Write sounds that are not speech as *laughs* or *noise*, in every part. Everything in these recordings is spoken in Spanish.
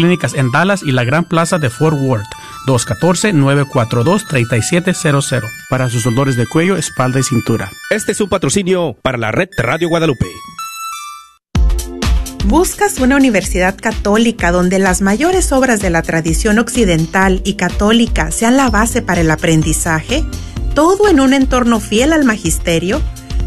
clínicas en Dallas y la Gran Plaza de Fort Worth. 214-942-3700 para sus dolores de cuello, espalda y cintura. Este es un patrocinio para la red Radio Guadalupe. ¿Buscas una universidad católica donde las mayores obras de la tradición occidental y católica sean la base para el aprendizaje? ¿Todo en un entorno fiel al magisterio?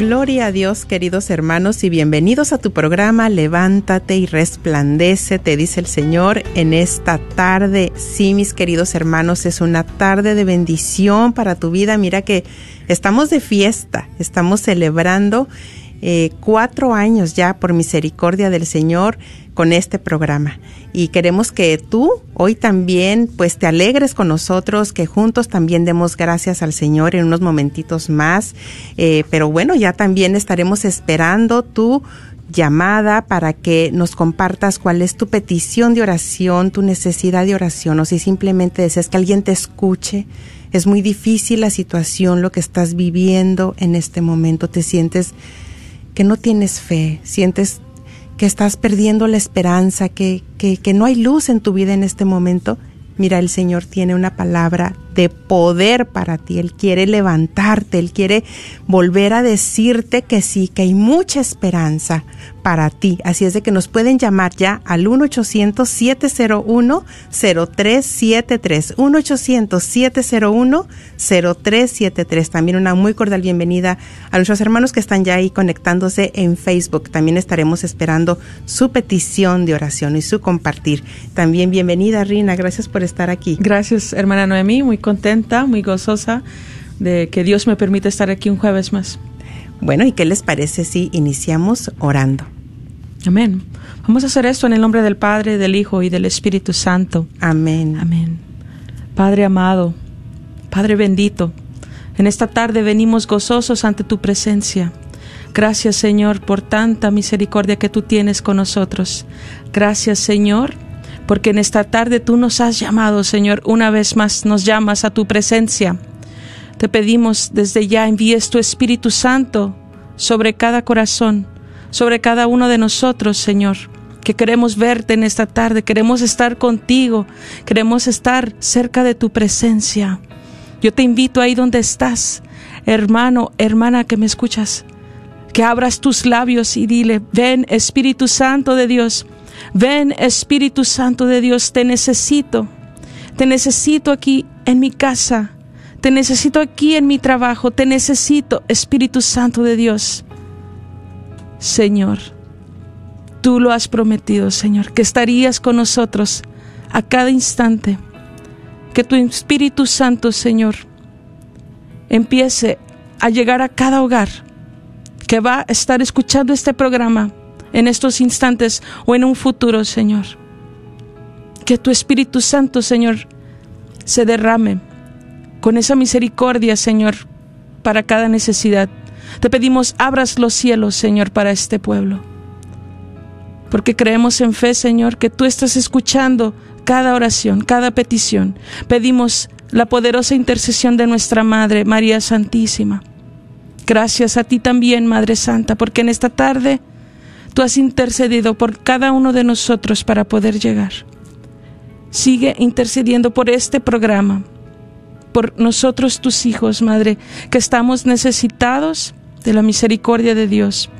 Gloria a Dios, queridos hermanos, y bienvenidos a tu programa Levántate y resplandece, te dice el Señor en esta tarde. Sí, mis queridos hermanos, es una tarde de bendición para tu vida. Mira que estamos de fiesta, estamos celebrando eh, cuatro años ya por misericordia del Señor con este programa y queremos que tú hoy también pues te alegres con nosotros que juntos también demos gracias al Señor en unos momentitos más eh, pero bueno ya también estaremos esperando tu llamada para que nos compartas cuál es tu petición de oración, tu necesidad de oración o si simplemente deseas que alguien te escuche. Es muy difícil la situación, lo que estás viviendo en este momento. Te sientes que no tienes fe, sientes que estás perdiendo la esperanza, que, que, que no hay luz en tu vida en este momento. Mira, el Señor tiene una palabra de poder para ti. Él quiere levantarte, Él quiere volver a decirte que sí, que hay mucha esperanza para ti. Así es de que nos pueden llamar ya al 1-800-701-0373. 1-800-701-0373. También una muy cordial bienvenida a nuestros hermanos que están ya ahí conectándose en Facebook. También estaremos esperando su petición de oración y su compartir. También bienvenida, Rina. Gracias por estar aquí. Gracias, hermana Noemí. Muy contenta, muy gozosa de que Dios me permita estar aquí un jueves más. Bueno, ¿y qué les parece si iniciamos orando? Amén. Vamos a hacer esto en el nombre del Padre, del Hijo y del Espíritu Santo. Amén. Amén. Padre amado, Padre bendito, en esta tarde venimos gozosos ante tu presencia Gracias Señor por tanta misericordia que tú tienes con nosotros. Gracias Señor porque en esta tarde tú nos has llamado Señor, una vez más nos llamas a tu presencia. Te pedimos desde ya envíes tu Espíritu Santo sobre cada corazón, sobre cada uno de nosotros Señor que queremos verte en esta tarde, queremos estar contigo, queremos estar cerca de tu presencia. Yo te invito ahí donde estás, hermano, hermana que me escuchas, que abras tus labios y dile, ven Espíritu Santo de Dios, ven Espíritu Santo de Dios, te necesito, te necesito aquí en mi casa, te necesito aquí en mi trabajo, te necesito Espíritu Santo de Dios. Señor, tú lo has prometido, Señor, que estarías con nosotros a cada instante. Que tu Espíritu Santo, Señor, empiece a llegar a cada hogar que va a estar escuchando este programa en estos instantes o en un futuro, Señor. Que tu Espíritu Santo, Señor, se derrame con esa misericordia, Señor, para cada necesidad. Te pedimos, abras los cielos, Señor, para este pueblo. Porque creemos en fe, Señor, que tú estás escuchando cada oración, cada petición. Pedimos la poderosa intercesión de nuestra Madre, María Santísima. Gracias a ti también, Madre Santa, porque en esta tarde tú has intercedido por cada uno de nosotros para poder llegar. Sigue intercediendo por este programa, por nosotros tus hijos, Madre, que estamos necesitados de la misericordia de Dios.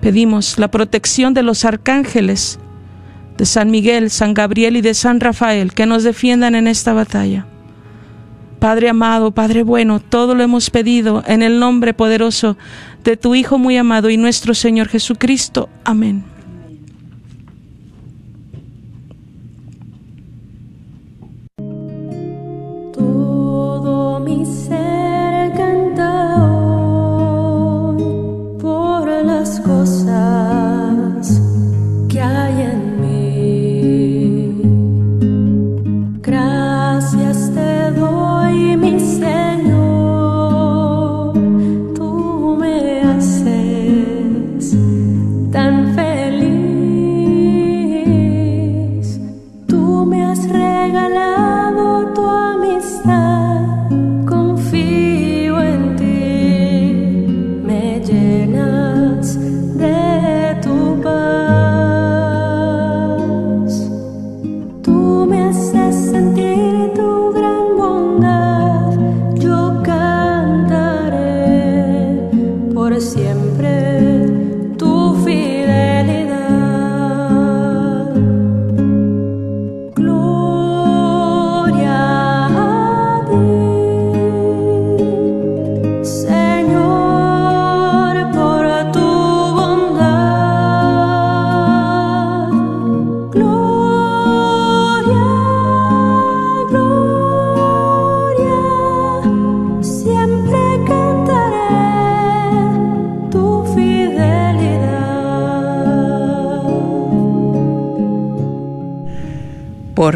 Pedimos la protección de los arcángeles de San Miguel, San Gabriel y de San Rafael, que nos defiendan en esta batalla. Padre amado, Padre bueno, todo lo hemos pedido en el nombre poderoso de tu Hijo muy amado y nuestro Señor Jesucristo. Amén. Todo mi ser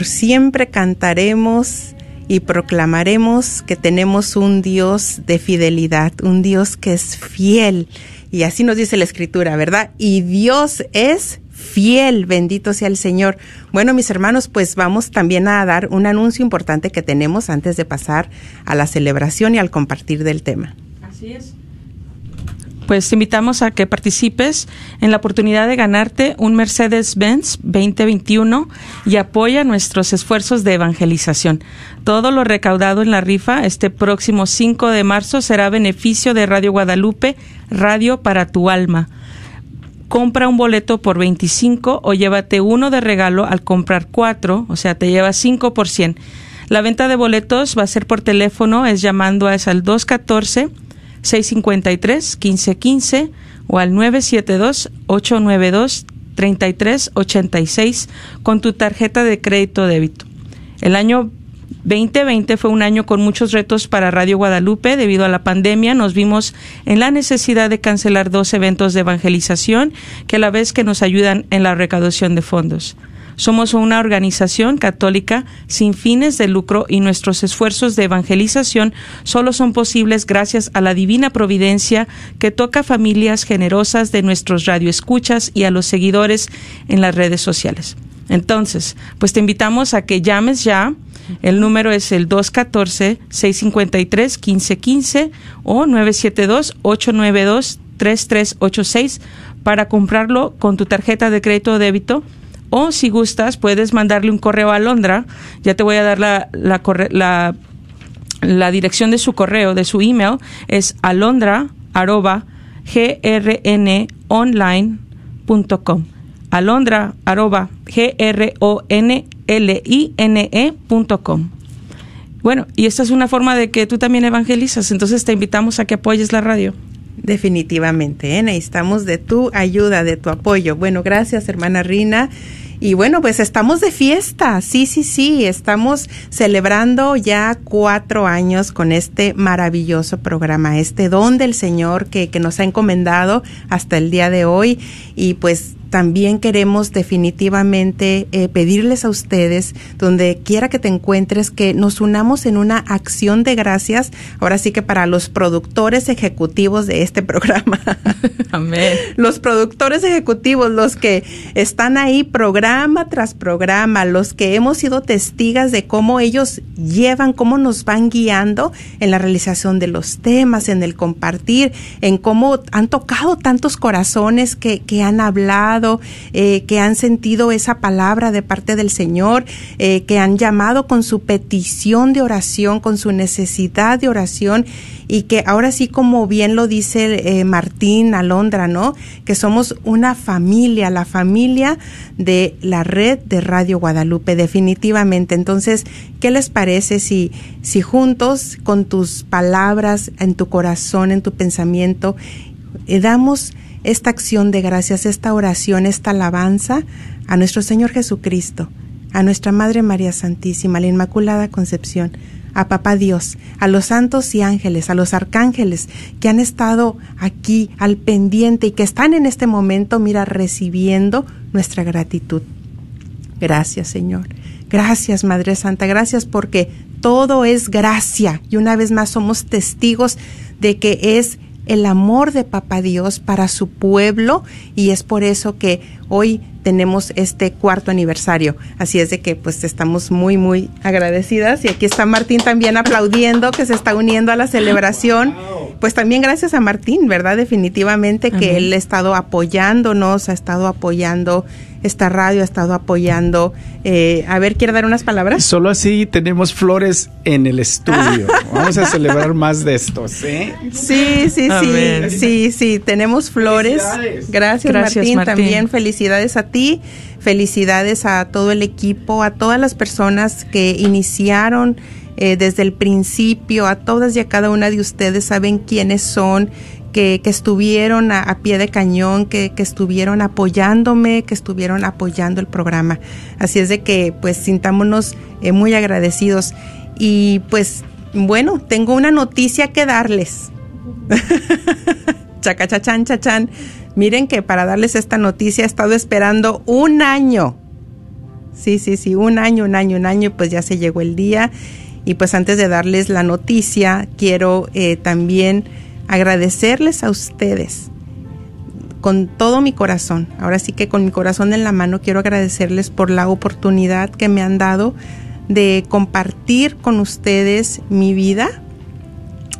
Siempre cantaremos y proclamaremos que tenemos un Dios de fidelidad, un Dios que es fiel. Y así nos dice la Escritura, ¿verdad? Y Dios es fiel, bendito sea el Señor. Bueno, mis hermanos, pues vamos también a dar un anuncio importante que tenemos antes de pasar a la celebración y al compartir del tema. Así es. Pues te invitamos a que participes en la oportunidad de ganarte un Mercedes-Benz 2021 y apoya nuestros esfuerzos de evangelización. Todo lo recaudado en la rifa este próximo 5 de marzo será beneficio de Radio Guadalupe, Radio para tu alma. Compra un boleto por 25 o llévate uno de regalo al comprar cuatro, o sea, te llevas 5 por 100. La venta de boletos va a ser por teléfono, es llamando a es al 214 653-1515 o al 972-892-3386 con tu tarjeta de crédito débito. El año 2020 fue un año con muchos retos para Radio Guadalupe. Debido a la pandemia nos vimos en la necesidad de cancelar dos eventos de evangelización que a la vez que nos ayudan en la recaudación de fondos. Somos una organización católica sin fines de lucro y nuestros esfuerzos de evangelización solo son posibles gracias a la divina providencia que toca familias generosas de nuestros radioescuchas y a los seguidores en las redes sociales. Entonces, pues te invitamos a que llames ya. El número es el 214-653-1515 o 972-892-3386 para comprarlo con tu tarjeta de crédito o débito. O si gustas, puedes mandarle un correo a Londra. Ya te voy a dar la, la, la, dirección de su correo, de su email. Es alondra arroba grnonline.com. Alondra arroba. Bueno, y esta es una forma de que tú también evangelizas, entonces te invitamos a que apoyes la radio. Definitivamente, ¿eh? necesitamos de tu ayuda, de tu apoyo. Bueno, gracias, hermana Rina. Y bueno, pues estamos de fiesta, sí, sí, sí, estamos celebrando ya cuatro años con este maravilloso programa, este don del Señor que, que nos ha encomendado hasta el día de hoy. Y pues también queremos definitivamente eh, pedirles a ustedes, donde quiera que te encuentres, que nos unamos en una acción de gracias, ahora sí que para los productores ejecutivos de este *laughs* programa. Amén. los productores ejecutivos, los que están ahí programa tras programa, los que hemos sido testigas de cómo ellos llevan, cómo nos van guiando en la realización de los temas, en el compartir, en cómo han tocado tantos corazones que, que han hablado, eh, que han sentido esa palabra de parte del Señor, eh, que han llamado con su petición de oración, con su necesidad de oración y que ahora sí como bien lo dice eh, Martín Alondra, ¿no? Que somos una familia, la familia de la red de Radio Guadalupe, definitivamente. Entonces, ¿qué les parece si, si juntos, con tus palabras, en tu corazón, en tu pensamiento, damos esta acción de gracias, esta oración, esta alabanza a nuestro Señor Jesucristo, a nuestra Madre María Santísima, a la Inmaculada Concepción, a Papá Dios, a los santos y ángeles, a los arcángeles que han estado aquí al pendiente y que están en este momento, mira, recibiendo nuestra gratitud. Gracias, Señor. Gracias, Madre Santa. Gracias porque todo es gracia. Y una vez más somos testigos de que es el amor de Papá Dios para su pueblo y es por eso que hoy tenemos este cuarto aniversario. Así es de que pues estamos muy, muy agradecidas y aquí está Martín también aplaudiendo que se está uniendo a la celebración. Pues también gracias a Martín, ¿verdad? Definitivamente que Amén. él ha estado apoyándonos, ha estado apoyando esta radio, ha estado apoyando. eh, a ver, ¿quiere dar unas palabras? Solo así tenemos flores en el estudio. *laughs* Vamos a celebrar más de estos, ¿eh? Sí, sí, Amén. sí, sí, sí, tenemos flores. Felicidades. Gracias, Gracias, Martín. Martín. También felicidades a ti, felicidades a todo el equipo, a todas las personas que iniciaron eh, desde el principio, a todas y a cada una de ustedes saben quiénes son, que, estuvieron a, pie de cañón, que, que estuvieron apoyándome, que estuvieron apoyando el programa. Así es de que pues sintámonos eh, muy agradecidos. Y pues bueno, tengo una noticia que darles. *laughs* Chacachachan, chachan. Miren que para darles esta noticia he estado esperando un año. Sí, sí, sí, un año, un año, un año, pues ya se llegó el día. Y pues antes de darles la noticia, quiero eh, también agradecerles a ustedes con todo mi corazón. Ahora sí que con mi corazón en la mano quiero agradecerles por la oportunidad que me han dado de compartir con ustedes mi vida,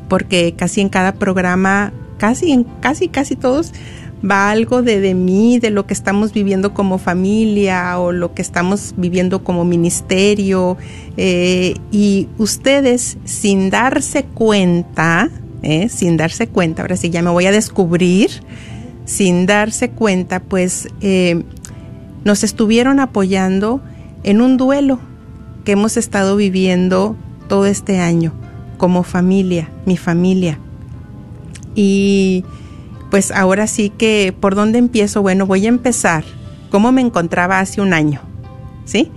porque casi en cada programa, casi en casi casi todos va algo de, de mí, de lo que estamos viviendo como familia o lo que estamos viviendo como ministerio. eh, y ustedes, sin darse cuenta, eh, sin darse cuenta, ahora sí ya me voy a descubrir, sin darse cuenta, pues eh, nos estuvieron apoyando en un duelo que hemos estado viviendo todo este año como familia, mi familia. Y pues ahora sí que, ¿por dónde empiezo? Bueno, voy a empezar. ¿Cómo me encontraba hace un año? ¿Sí?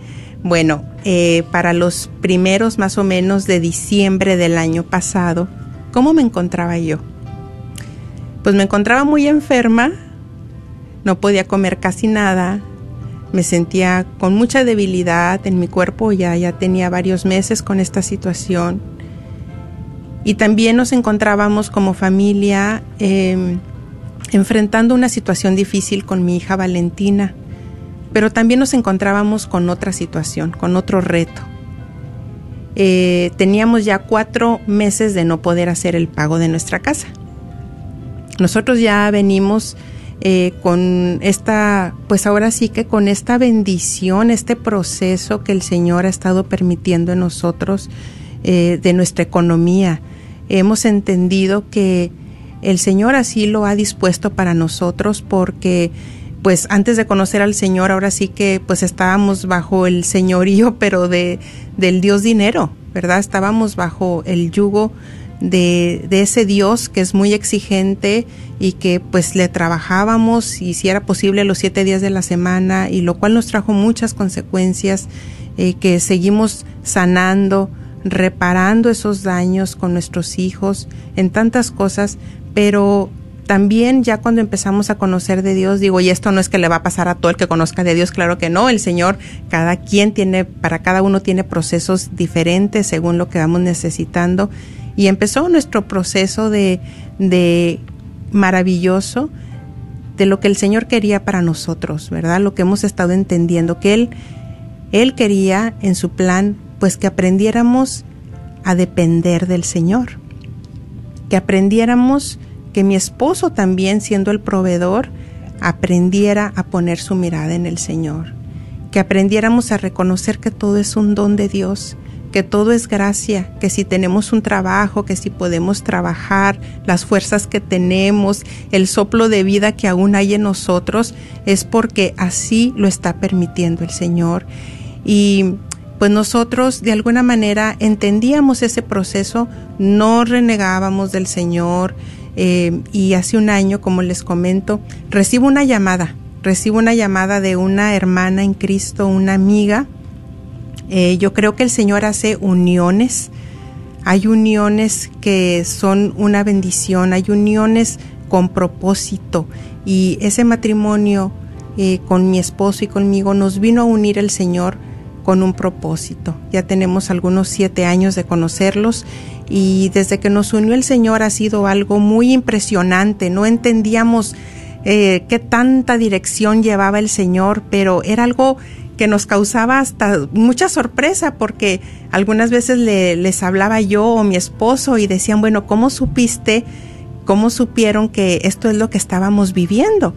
Bueno, eh, para los primeros más o menos de diciembre del año pasado, ¿cómo me encontraba yo? Pues me encontraba muy enferma, no podía comer casi nada, me sentía con mucha debilidad en mi cuerpo, ya, ya tenía varios meses con esta situación. Y también nos encontrábamos como familia eh, enfrentando una situación difícil con mi hija Valentina, pero también nos encontrábamos con otra situación, con otro reto. Eh, teníamos ya cuatro meses de no poder hacer el pago de nuestra casa. Nosotros ya venimos eh, con esta, pues ahora sí que con esta bendición, este proceso que el Señor ha estado permitiendo en nosotros eh, de nuestra economía. Hemos entendido que el Señor así lo ha dispuesto para nosotros porque pues antes de conocer al Señor ahora sí que pues estábamos bajo el señorío *laughs* pero de del Dios dinero, ¿verdad? Estábamos bajo el yugo de, de, ese Dios que es muy exigente y que pues le trabajábamos y si era posible los siete días de la semana y lo cual nos trajo muchas consecuencias eh, que seguimos sanando, reparando esos daños con nuestros hijos en tantas cosas, pero también ya cuando empezamos a conocer de Dios, digo, y esto no es que le va a pasar a todo el que conozca de Dios, claro que no, el Señor, cada quien tiene, para cada uno tiene procesos diferentes según lo que vamos necesitando. Y empezó nuestro proceso de, de maravilloso de lo que el Señor quería para nosotros, ¿verdad? Lo que hemos estado entendiendo, que Él, Él quería en su plan, pues que aprendiéramos a depender del Señor, que aprendiéramos que mi esposo también, siendo el proveedor, aprendiera a poner su mirada en el Señor, que aprendiéramos a reconocer que todo es un don de Dios, que todo es gracia, que si tenemos un trabajo, que si podemos trabajar, las fuerzas que tenemos, el soplo de vida que aún hay en nosotros, es porque así lo está permitiendo el Señor. Y pues nosotros de alguna manera entendíamos ese proceso, no renegábamos del Señor, eh, y hace un año, como les comento, recibo una llamada, recibo una llamada de una hermana en Cristo, una amiga. Eh, yo creo que el Señor hace uniones, hay uniones que son una bendición, hay uniones con propósito y ese matrimonio eh, con mi esposo y conmigo nos vino a unir el Señor con un propósito. Ya tenemos algunos siete años de conocerlos y desde que nos unió el Señor ha sido algo muy impresionante. No entendíamos eh, qué tanta dirección llevaba el Señor, pero era algo que nos causaba hasta mucha sorpresa porque algunas veces le, les hablaba yo o mi esposo y decían, bueno, ¿cómo supiste? ¿Cómo supieron que esto es lo que estábamos viviendo?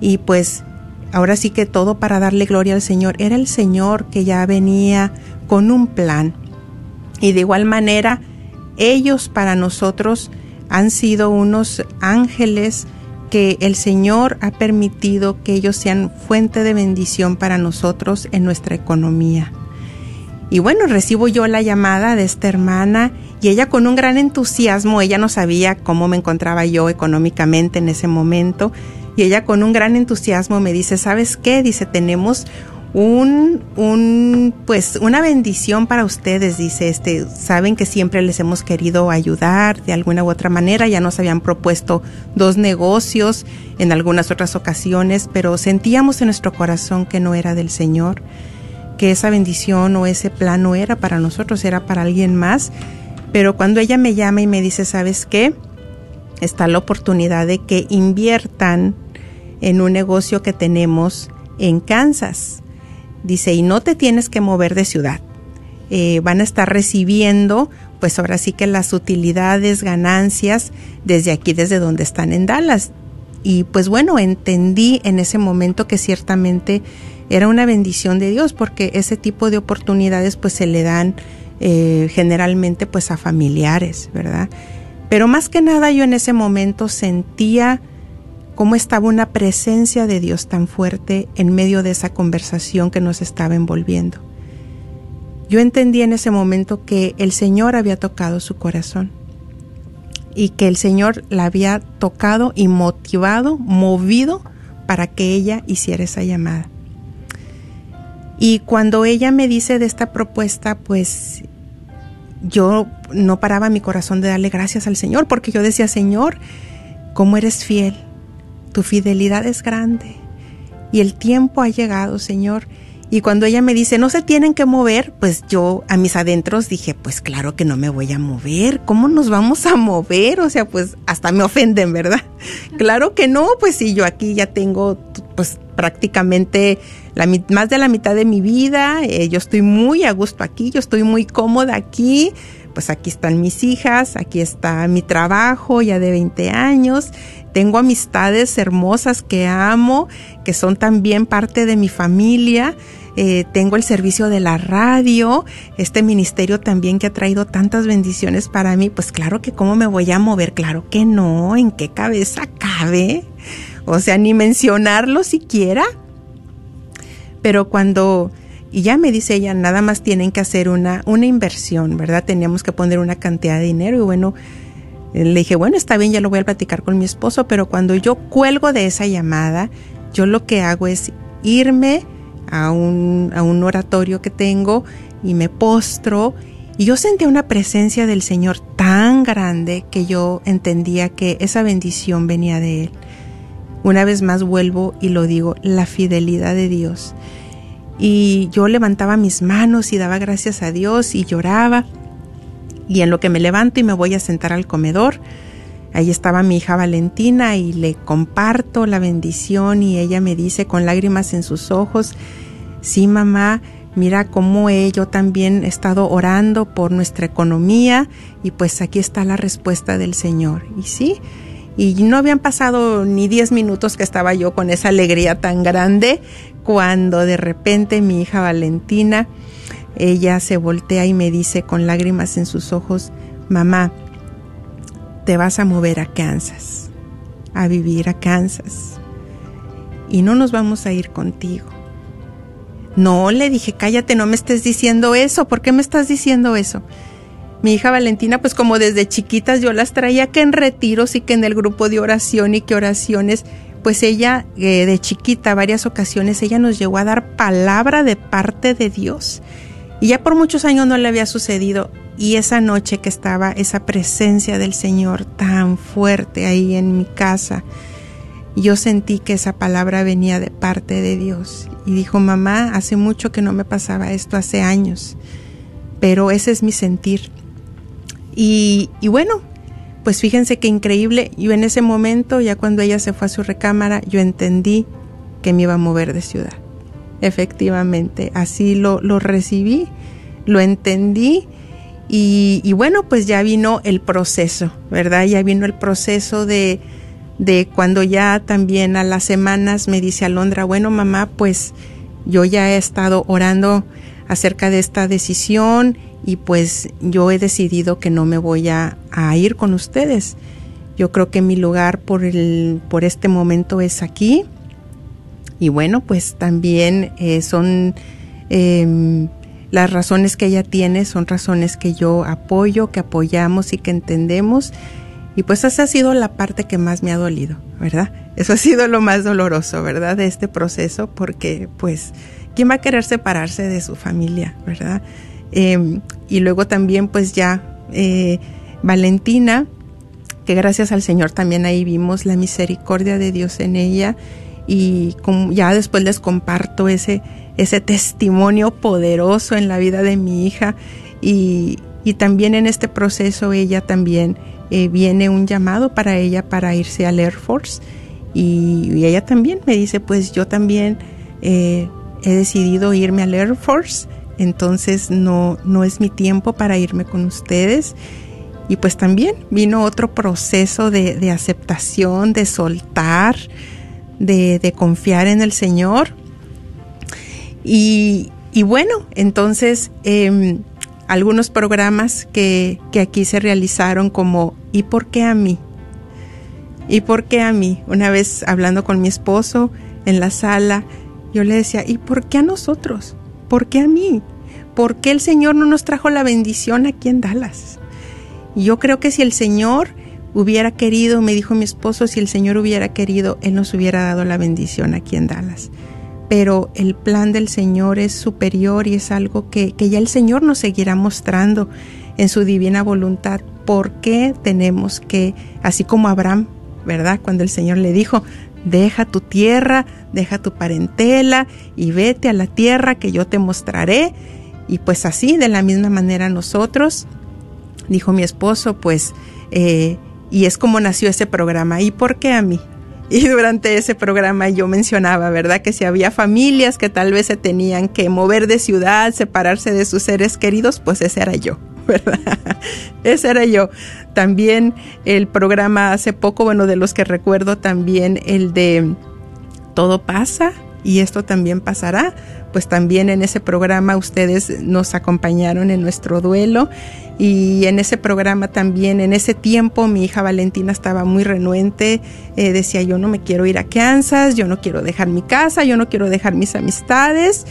Y pues ahora sí que todo para darle gloria al Señor. Era el Señor que ya venía con un plan. Y de igual manera, ellos para nosotros han sido unos ángeles que el Señor ha permitido que ellos sean fuente de bendición para nosotros en nuestra economía. Y bueno, recibo yo la llamada de esta hermana y ella con un gran entusiasmo, ella no sabía cómo me encontraba yo económicamente en ese momento, y ella con un gran entusiasmo me dice, ¿sabes qué? Dice, tenemos un, un, pues, una bendición para ustedes, dice este. Saben que siempre les hemos querido ayudar de alguna u otra manera. Ya nos habían propuesto dos negocios en algunas otras ocasiones, pero sentíamos en nuestro corazón que no era del Señor, que esa bendición o ese plan no era para nosotros, era para alguien más. Pero cuando ella me llama y me dice, ¿sabes qué? Está la oportunidad de que inviertan en un negocio que tenemos en Kansas Dice, y no te tienes que mover de ciudad. Eh, van a estar recibiendo, pues ahora sí que las utilidades, ganancias, desde aquí, desde donde están en Dallas. Y pues bueno, entendí en ese momento que ciertamente era una bendición de Dios, porque ese tipo de oportunidades pues se le dan eh, generalmente pues a familiares, ¿verdad? Pero más que nada yo en ese momento sentía cómo estaba una presencia de Dios tan fuerte en medio de esa conversación que nos estaba envolviendo. Yo entendí en ese momento que el Señor había tocado su corazón y que el Señor la había tocado y motivado, movido para que ella hiciera esa llamada. Y cuando ella me dice de esta propuesta, pues yo no paraba mi corazón de darle gracias al Señor, porque yo decía, Señor, ¿cómo eres fiel? Tu fidelidad es grande. y el tiempo ha llegado, Señor. Y cuando ella me dice, no se tienen que mover, pues yo a mis adentros dije, pues claro que no me voy a mover. ¿Cómo nos vamos a mover? O sea, pues hasta me ofenden, ¿verdad? *laughs* Claro que no, pues sí, yo aquí ya tengo pues prácticamente más de la mitad de mi vida. Eh, yo estoy muy a gusto aquí, yo estoy muy cómoda aquí. Pues aquí están mis hijas, aquí está mi trabajo ya de 20 años. Tengo amistades hermosas que amo, que son también parte de mi familia. Eh, tengo el servicio de la radio, este ministerio también que ha traído tantas bendiciones para mí, pues claro que cómo me voy a mover, claro que no, ¿en qué cabeza cabe? O sea, ni mencionarlo siquiera. Pero cuando, y ya me dice ella, nada más tienen que hacer una, una inversión, ¿verdad? Teníamos que poner una cantidad de dinero y bueno, le dije, bueno, está bien, ya lo voy a platicar con mi esposo, pero cuando yo cuelgo de esa llamada, yo lo que hago es irme, a un, a un oratorio que tengo y me postro y yo sentía una presencia del Señor tan grande que yo entendía que esa bendición venía de Él. Una vez más vuelvo y lo digo, la fidelidad de Dios. Y yo levantaba mis manos y daba gracias a Dios y lloraba. Y en lo que me levanto y me voy a sentar al comedor, ahí estaba mi hija Valentina y le comparto la bendición y ella me dice con lágrimas en sus ojos, sí mamá, mira cómo he yo también he estado orando por nuestra economía y pues aquí está la respuesta del Señor. Y sí, y no habían pasado ni 10 minutos que estaba yo con esa alegría tan grande cuando de repente mi hija Valentina, ella se voltea y me dice con lágrimas en sus ojos, mamá, te vas a mover a Kansas, a vivir a Kansas, y no nos vamos a ir contigo. No, le dije, cállate, no me estés diciendo eso, ¿por qué me estás diciendo eso? Mi hija Valentina, pues como desde chiquitas yo las traía que en retiros y que en el grupo de oración y que oraciones, pues ella eh, de chiquita, varias ocasiones, ella nos llegó a dar palabra de parte de Dios. Y ya por muchos años no le había sucedido. Y esa noche que estaba esa presencia del Señor tan fuerte ahí en mi casa, yo sentí que esa palabra venía de parte de Dios. Y dijo, mamá, hace mucho que no me pasaba esto, hace años. Pero ese es mi sentir. Y, bueno, pues fíjense qué increíble. Yo en ese momento, ya cuando ella se fue a su recámara, yo entendí que me iba a mover de ciudad. Efectivamente, así lo, lo recibí, lo entendí. Y, bueno, pues ya vino el proceso, ¿verdad? Ya vino el proceso de, de cuando ya también a las semanas me dice Alondra, bueno mamá, pues yo ya he estado orando acerca de esta decisión y pues yo he decidido que no me voy a, a ir con ustedes. Yo creo que mi lugar por, el, por este momento es aquí. Y bueno, pues también eh, son eh, las razones que ella tiene, son razones que yo apoyo, que apoyamos y que entendemos. Y pues esa ha sido la parte que más me ha dolido, ¿verdad? Eso ha sido lo más doloroso, ¿verdad? De este proceso, porque pues, ¿quién va a querer separarse de su familia, ¿verdad? Eh, y luego también pues ya eh, Valentina, que gracias al Señor también ahí vimos la misericordia de Dios en ella y ya después les comparto ese, ese testimonio poderoso en la vida de mi hija y, y también en este proceso ella también eh, viene un llamado para ella para irse al Air Force y, y ella también me dice pues yo también eh, he decidido irme al Air Force entonces no, no es mi tiempo para irme con ustedes. Y pues también vino otro proceso de, de aceptación, de soltar, de, confiar en el Señor. Y, bueno, entonces eh, algunos programas que, que aquí se realizaron como ¿y por qué a mí? ¿Y por qué a mí? Una vez hablando con mi esposo en la sala, yo le decía, ¿y por qué a nosotros? ¿por qué a mí? ¿Por qué el Señor no nos trajo la bendición aquí en Dallas? Yo creo que si el Señor hubiera querido, me dijo mi esposo, si el Señor hubiera querido, Él nos hubiera dado la bendición aquí en Dallas. Pero el plan del Señor es superior y es algo que, que ya el Señor nos seguirá mostrando en su divina voluntad. ¿Por qué tenemos que, así como Abraham, ¿verdad? Cuando el Señor le dijo, deja tu tierra, deja tu parentela y vete a la tierra que yo te mostraré. Y pues así, de la misma manera nosotros, dijo mi esposo, pues, eh, y es como nació ese programa. ¿Y por qué a mí? *laughs* Y durante ese programa yo mencionaba, ¿verdad? Que si había familias que tal vez se tenían que mover de ciudad, separarse de sus seres queridos, pues ese era yo, *laughs* ¿verdad? Ese era yo. También el programa hace poco, bueno, de los que recuerdo también el de Todo pasa y esto también pasará. Pues también en ese programa ustedes nos acompañaron en nuestro duelo y en ese programa también, en ese tiempo, mi hija Valentina estaba muy renuente, eh, decía yo no me quiero ir a Kansas, yo no quiero dejar mi casa, yo no quiero dejar mis amistades.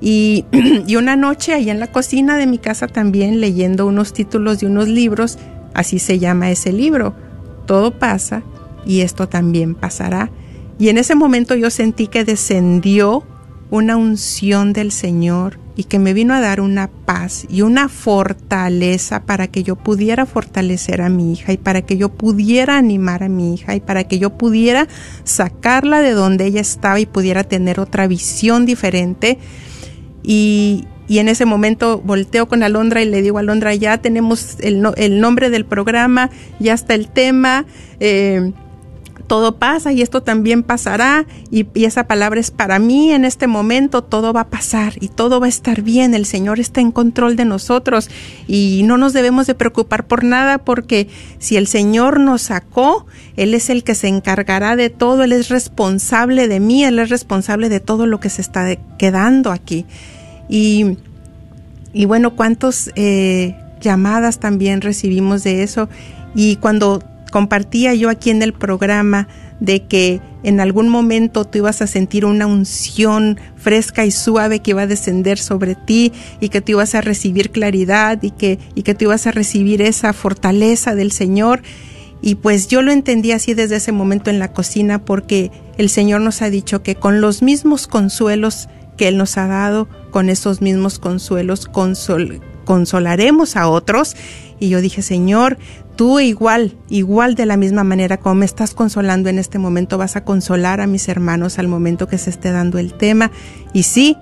Y, *clears throat* y una noche ahí en la cocina de mi casa también leyendo unos títulos de unos libros, así se llama ese libro, Todo pasa y esto también pasará. Y en ese momento yo sentí que descendió una unción del Señor y que me vino a dar una paz y una fortaleza para que yo pudiera fortalecer a mi hija y para que yo pudiera animar a mi hija y para que yo pudiera sacarla de donde ella estaba y pudiera tener otra visión diferente. Y, y en ese momento volteo con Alondra y le digo, Alondra, ya tenemos el, no, el nombre del programa, ya está el tema. Eh, todo pasa y esto también pasará y, esa palabra es para mí en este momento, todo va a pasar y todo va a estar bien, el Señor está en control de nosotros y no nos debemos de preocupar por nada porque si el Señor nos sacó, Él es el que se encargará de todo, Él es responsable de mí, Él es responsable de todo lo que se está quedando aquí. Y, bueno, cuántas eh, llamadas también recibimos de eso y cuando compartía yo aquí en el programa de que en algún momento tú ibas a sentir una unción fresca y suave que iba a descender sobre ti y que tú ibas a recibir claridad y que, y que tú ibas a recibir esa fortaleza del Señor. Y pues yo lo entendí así desde ese momento en la cocina porque el Señor nos ha dicho que con los mismos consuelos que Él nos ha dado, con esos mismos consuelos consol consolaremos a otros. Y yo dije, Señor, tú igual, igual de la misma manera como me estás consolando en este momento, vas a consolar a mis hermanos al momento que se esté dando el tema. Y sí,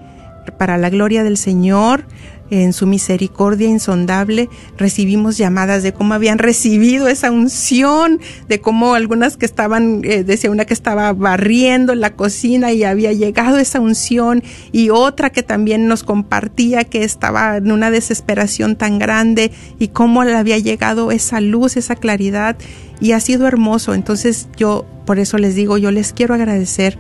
para la gloria del Señor, en su misericordia insondable, recibimos llamadas de cómo habían recibido esa unción, de cómo algunas que estaban, eh, decía una que estaba barriendo la cocina y había llegado esa unción, y otra que también nos compartía que estaba en una desesperación tan grande y cómo le había llegado esa luz, esa claridad, y ha sido hermoso. Entonces yo, por eso les digo, yo les quiero agradecer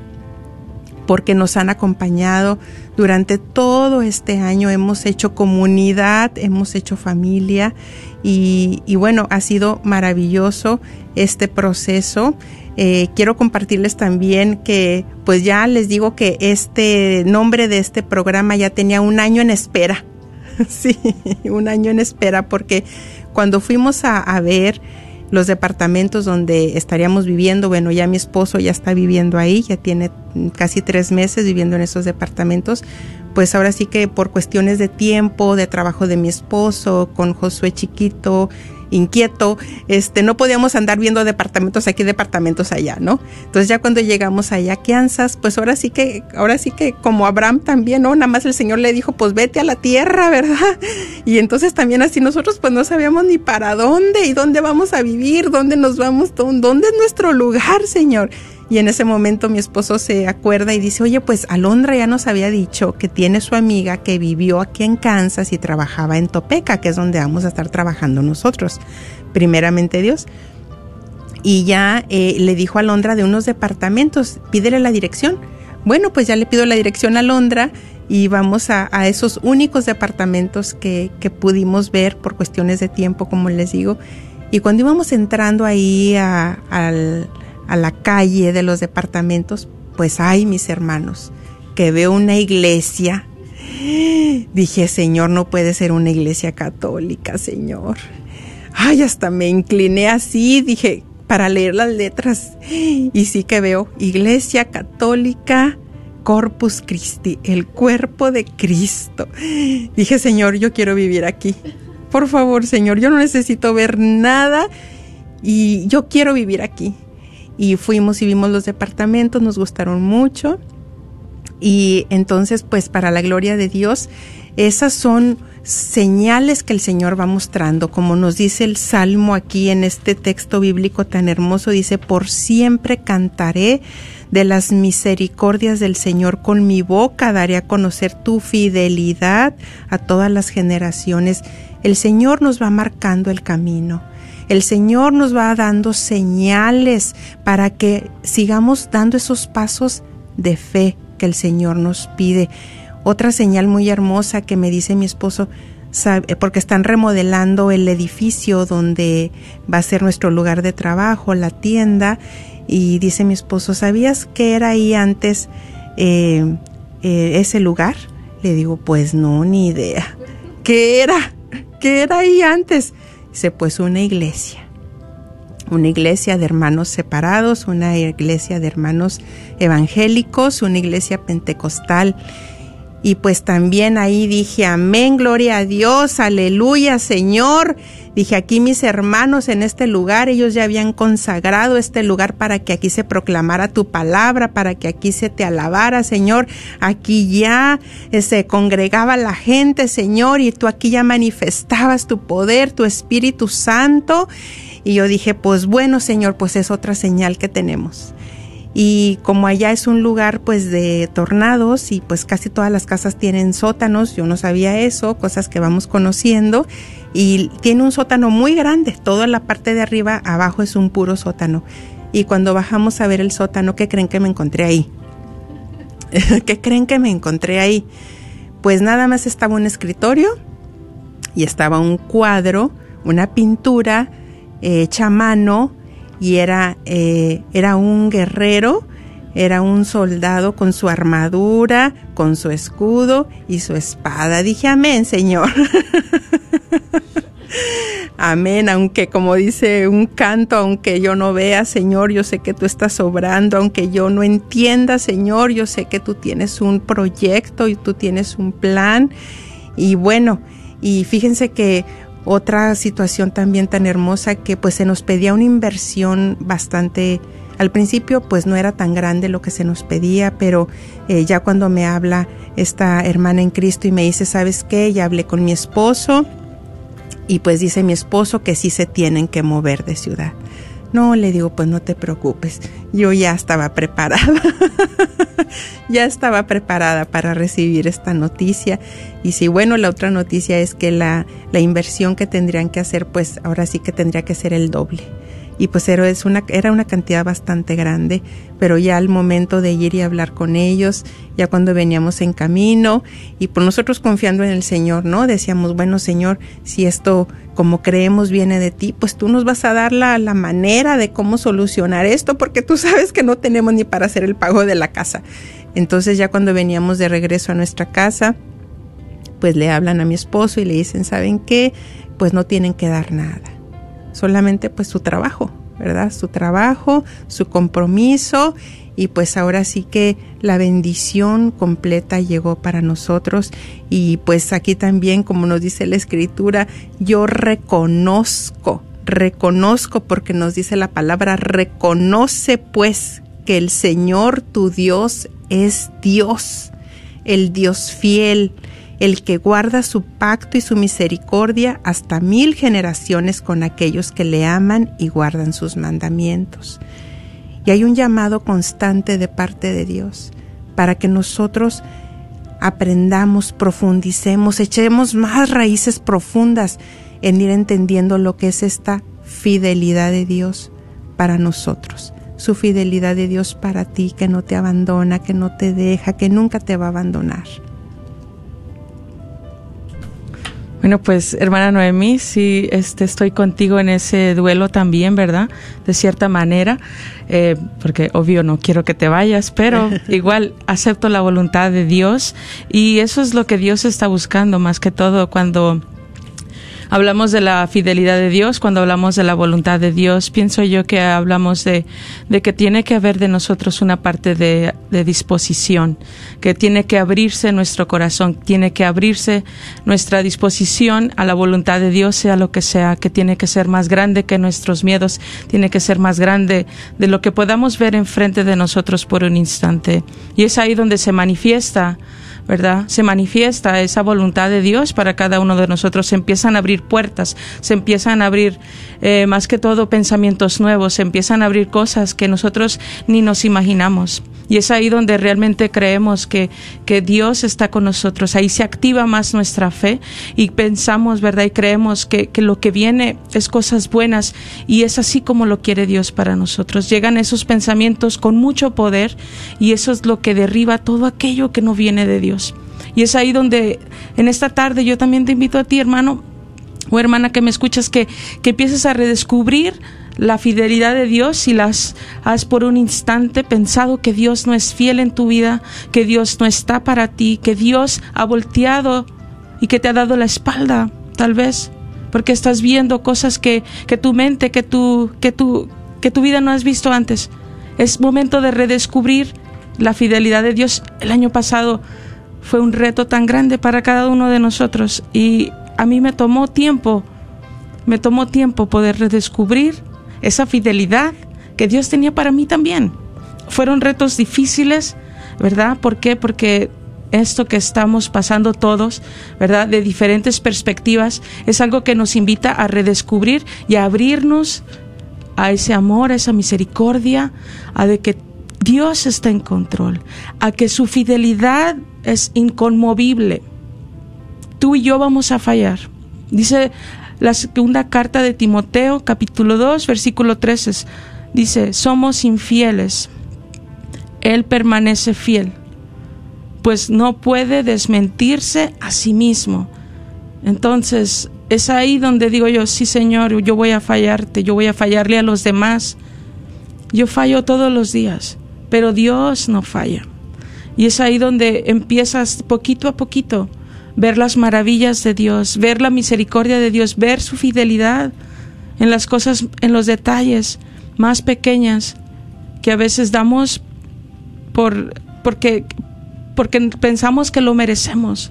porque nos han acompañado durante todo este año. Hemos hecho comunidad, hemos hecho familia y, bueno, ha sido maravilloso este proceso. Eh, quiero compartirles también que pues ya les digo que este nombre de este programa ya tenía un año en espera. *laughs* sí, un año en espera porque cuando fuimos a ver los departamentos donde estaríamos viviendo. Bueno, ya mi esposo ya está viviendo ahí, ya tiene casi tres meses viviendo en esos departamentos. Pues ahora sí que por cuestiones de tiempo, de trabajo de mi esposo, con Josué chiquito, inquieto, este, no podíamos andar viendo departamentos aquí, departamentos allá, ¿no? Entonces ya cuando llegamos allá a Kansas, pues ahora sí que, ahora sí que como Abraham también, ¿no? Nada más el Señor le dijo, pues vete a la tierra, *laughs* ¿verdad? Y entonces también así nosotros pues no sabíamos ni para dónde y dónde vamos a vivir, dónde nos vamos, dónde es nuestro lugar, Señor. Y en ese momento mi esposo se acuerda y dice, oye, pues Alondra ya nos había dicho que tiene su amiga que vivió aquí en Kansas y trabajaba en Topeka, que es donde vamos a estar trabajando nosotros, primeramente Dios. Y ya eh, le dijo a Alondra de unos departamentos, pídele la dirección. Bueno, pues ya le pido la dirección a Alondra y vamos a, esos únicos departamentos que, que pudimos ver por cuestiones de tiempo, como les digo. Y cuando íbamos entrando ahí a, al a la calle de los departamentos, pues ay, mis hermanos, que veo una iglesia. Dije, Señor, no puede ser una iglesia católica, Señor. Ay, hasta me incliné así, dije, para leer las letras. Y sí que veo, Iglesia Católica Corpus Christi, el cuerpo de Cristo. Dije, Señor, yo quiero vivir aquí. Por favor, Señor, yo no necesito ver nada y yo quiero vivir aquí. Y fuimos y vimos los departamentos, nos gustaron mucho. Y entonces, pues para la gloria de Dios, esas son señales que el Señor va mostrando, como nos dice el Salmo aquí en este texto bíblico tan hermoso, dice, por siempre cantaré de las misericordias del Señor con mi boca, daré a conocer tu fidelidad a todas las generaciones. El Señor nos va marcando el camino. El Señor nos va dando señales para que sigamos dando esos pasos de fe que el Señor nos pide. Otra señal muy hermosa que me dice mi esposo, sabe- porque están remodelando el edificio donde va a ser nuestro lugar de trabajo, la tienda, y dice mi esposo, ¿sabías que era ahí antes eh, eh, ese lugar? Le digo, pues no, ni idea. ¿Qué era? ¿Qué era ahí antes? Dice, pues una iglesia una iglesia de hermanos separados, una iglesia de hermanos evangélicos, una iglesia pentecostal. Y pues también ahí dije, amén, gloria a Dios, aleluya, Señor. Dije, aquí mis hermanos en este lugar, ellos ya habían consagrado este lugar para que aquí se proclamara tu palabra, para que aquí se te alabara, Señor. Aquí ya eh, se congregaba la gente, Señor, y tú aquí ya manifestabas tu poder, tu Espíritu Santo. Y yo dije, pues bueno, Señor, pues es otra señal que tenemos. Y como allá es un lugar pues de tornados y pues casi todas las casas tienen sótanos, yo no sabía eso, cosas que vamos conociendo. Y tiene un sótano muy grande, toda la parte de arriba, abajo es un puro sótano. Y cuando bajamos a ver el sótano, ¿qué creen que me encontré ahí? *laughs* ¿Qué creen que me encontré ahí? Pues nada más estaba un escritorio y estaba un cuadro, una pintura eh, hecha a mano y era, eh, era un guerrero, era un soldado con su armadura, con su escudo y su espada. Dije, amén, Señor. *laughs* Amén, aunque como dice un canto, aunque yo no vea, Señor, yo sé que tú estás obrando, aunque yo no entienda, Señor, yo sé que tú tienes un proyecto y tú tienes un plan. Y bueno, y fíjense que otra situación también tan hermosa que pues se nos pedía una inversión bastante al principio pues no era tan grande lo que se nos pedía, pero eh, ya cuando me habla esta hermana en Cristo y me dice, ¿sabes qué? Ya hablé con mi esposo y pues dice mi esposo que sí se tienen que mover de ciudad. No, le digo, pues no te preocupes, yo ya estaba preparada, *laughs* ya estaba preparada para recibir esta noticia. Y si bueno, la otra noticia es que la, la inversión que tendrían que hacer, pues ahora sí que tendría que ser el doble. Y pues era, una, era una cantidad bastante grande, pero ya al momento de ir y hablar con ellos, ya cuando veníamos en camino, y por nosotros confiando en el Señor, ¿no? Decíamos, bueno Señor, si esto como creemos viene de ti, pues tú nos vas a dar la, la manera de cómo solucionar esto, porque tú sabes que no tenemos ni para hacer el pago de la casa. Entonces ya cuando veníamos de regreso a nuestra casa, pues le hablan a mi esposo y le dicen, ¿saben qué? Pues no tienen que dar nada, solamente pues su trabajo, ¿verdad? Su trabajo, su compromiso y pues ahora sí que la bendición completa llegó para nosotros y pues aquí también como nos dice la escritura yo reconozco reconozco porque nos dice la palabra reconoce pues que el Señor tu Dios es Dios el Dios fiel el que guarda su pacto y su misericordia hasta mil generaciones con aquellos que le aman y guardan sus mandamientos. Y hay un llamado constante de parte de Dios para que nosotros aprendamos, profundicemos, echemos más raíces profundas en ir entendiendo lo que es esta fidelidad de Dios para nosotros. Su fidelidad de Dios para ti, que no te abandona, que no te deja, que nunca te va a abandonar. Bueno, pues hermana Noemí, sí, este, estoy contigo en ese duelo también, ¿verdad? De cierta manera, eh, porque obvio no quiero que te vayas, pero *laughs* igual acepto la voluntad de Dios y eso es lo que Dios está buscando más que todo cuando hablamos de la fidelidad de Dios, cuando hablamos de la voluntad de Dios, pienso yo que hablamos de, que tiene que haber de nosotros una parte de, de disposición, que tiene que abrirse nuestro corazón, tiene que abrirse nuestra disposición a la voluntad de Dios, sea lo que sea, que tiene que ser más grande que nuestros miedos, tiene que ser más grande de lo que podamos ver enfrente de nosotros por un instante. Y es ahí donde se manifiesta ¿verdad? Se manifiesta esa voluntad de Dios para cada uno de nosotros. Se empiezan a abrir puertas, se empiezan a abrir eh, más que todo pensamientos nuevos, se empiezan a abrir cosas que nosotros ni nos imaginamos. Y es ahí donde realmente creemos que, que Dios está con nosotros. Ahí se activa más nuestra fe y pensamos, ¿verdad? Y creemos que, que lo que viene es cosas buenas y es así como lo quiere Dios para nosotros. Llegan esos pensamientos con mucho poder y eso es lo que derriba todo aquello que no viene de Dios. Y es ahí donde en esta tarde yo también te invito a ti, hermano o hermana que me escuchas, que, que empieces a redescubrir la fidelidad de Dios si las has por un instante pensado que Dios no es fiel en tu vida, que Dios no está para ti, que Dios ha volteado y que te ha dado la espalda, tal vez, porque estás viendo cosas que, que tu mente, que tu, que tu, que tu vida no has visto antes. Es momento de redescubrir la fidelidad de Dios. El año pasado fue un reto tan grande para cada uno de nosotros y a mí me tomó tiempo, me tomó tiempo poder redescubrir esa fidelidad que Dios tenía para mí también. Fueron retos difíciles, ¿verdad? ¿Por qué? Porque esto que estamos pasando todos, ¿verdad? De diferentes perspectivas, es algo que nos invita a redescubrir y a abrirnos a ese amor, a esa misericordia, a de que Dios está en control, a que su fidelidad es inconmovible. Tú y yo vamos a fallar. Dice la segunda carta de Timoteo, capítulo 2, versículo 13. Dice, somos infieles. Él permanece fiel, pues no puede desmentirse a sí mismo. Entonces, es ahí donde digo yo, sí Señor, yo voy a fallarte, yo voy a fallarle a los demás. Yo fallo todos los días, pero Dios no falla. Y es ahí donde empiezas poquito a poquito ver las maravillas de Dios, ver la misericordia de Dios, ver su fidelidad en las cosas, en los detalles más pequeñas que a veces damos por porque porque pensamos que lo merecemos.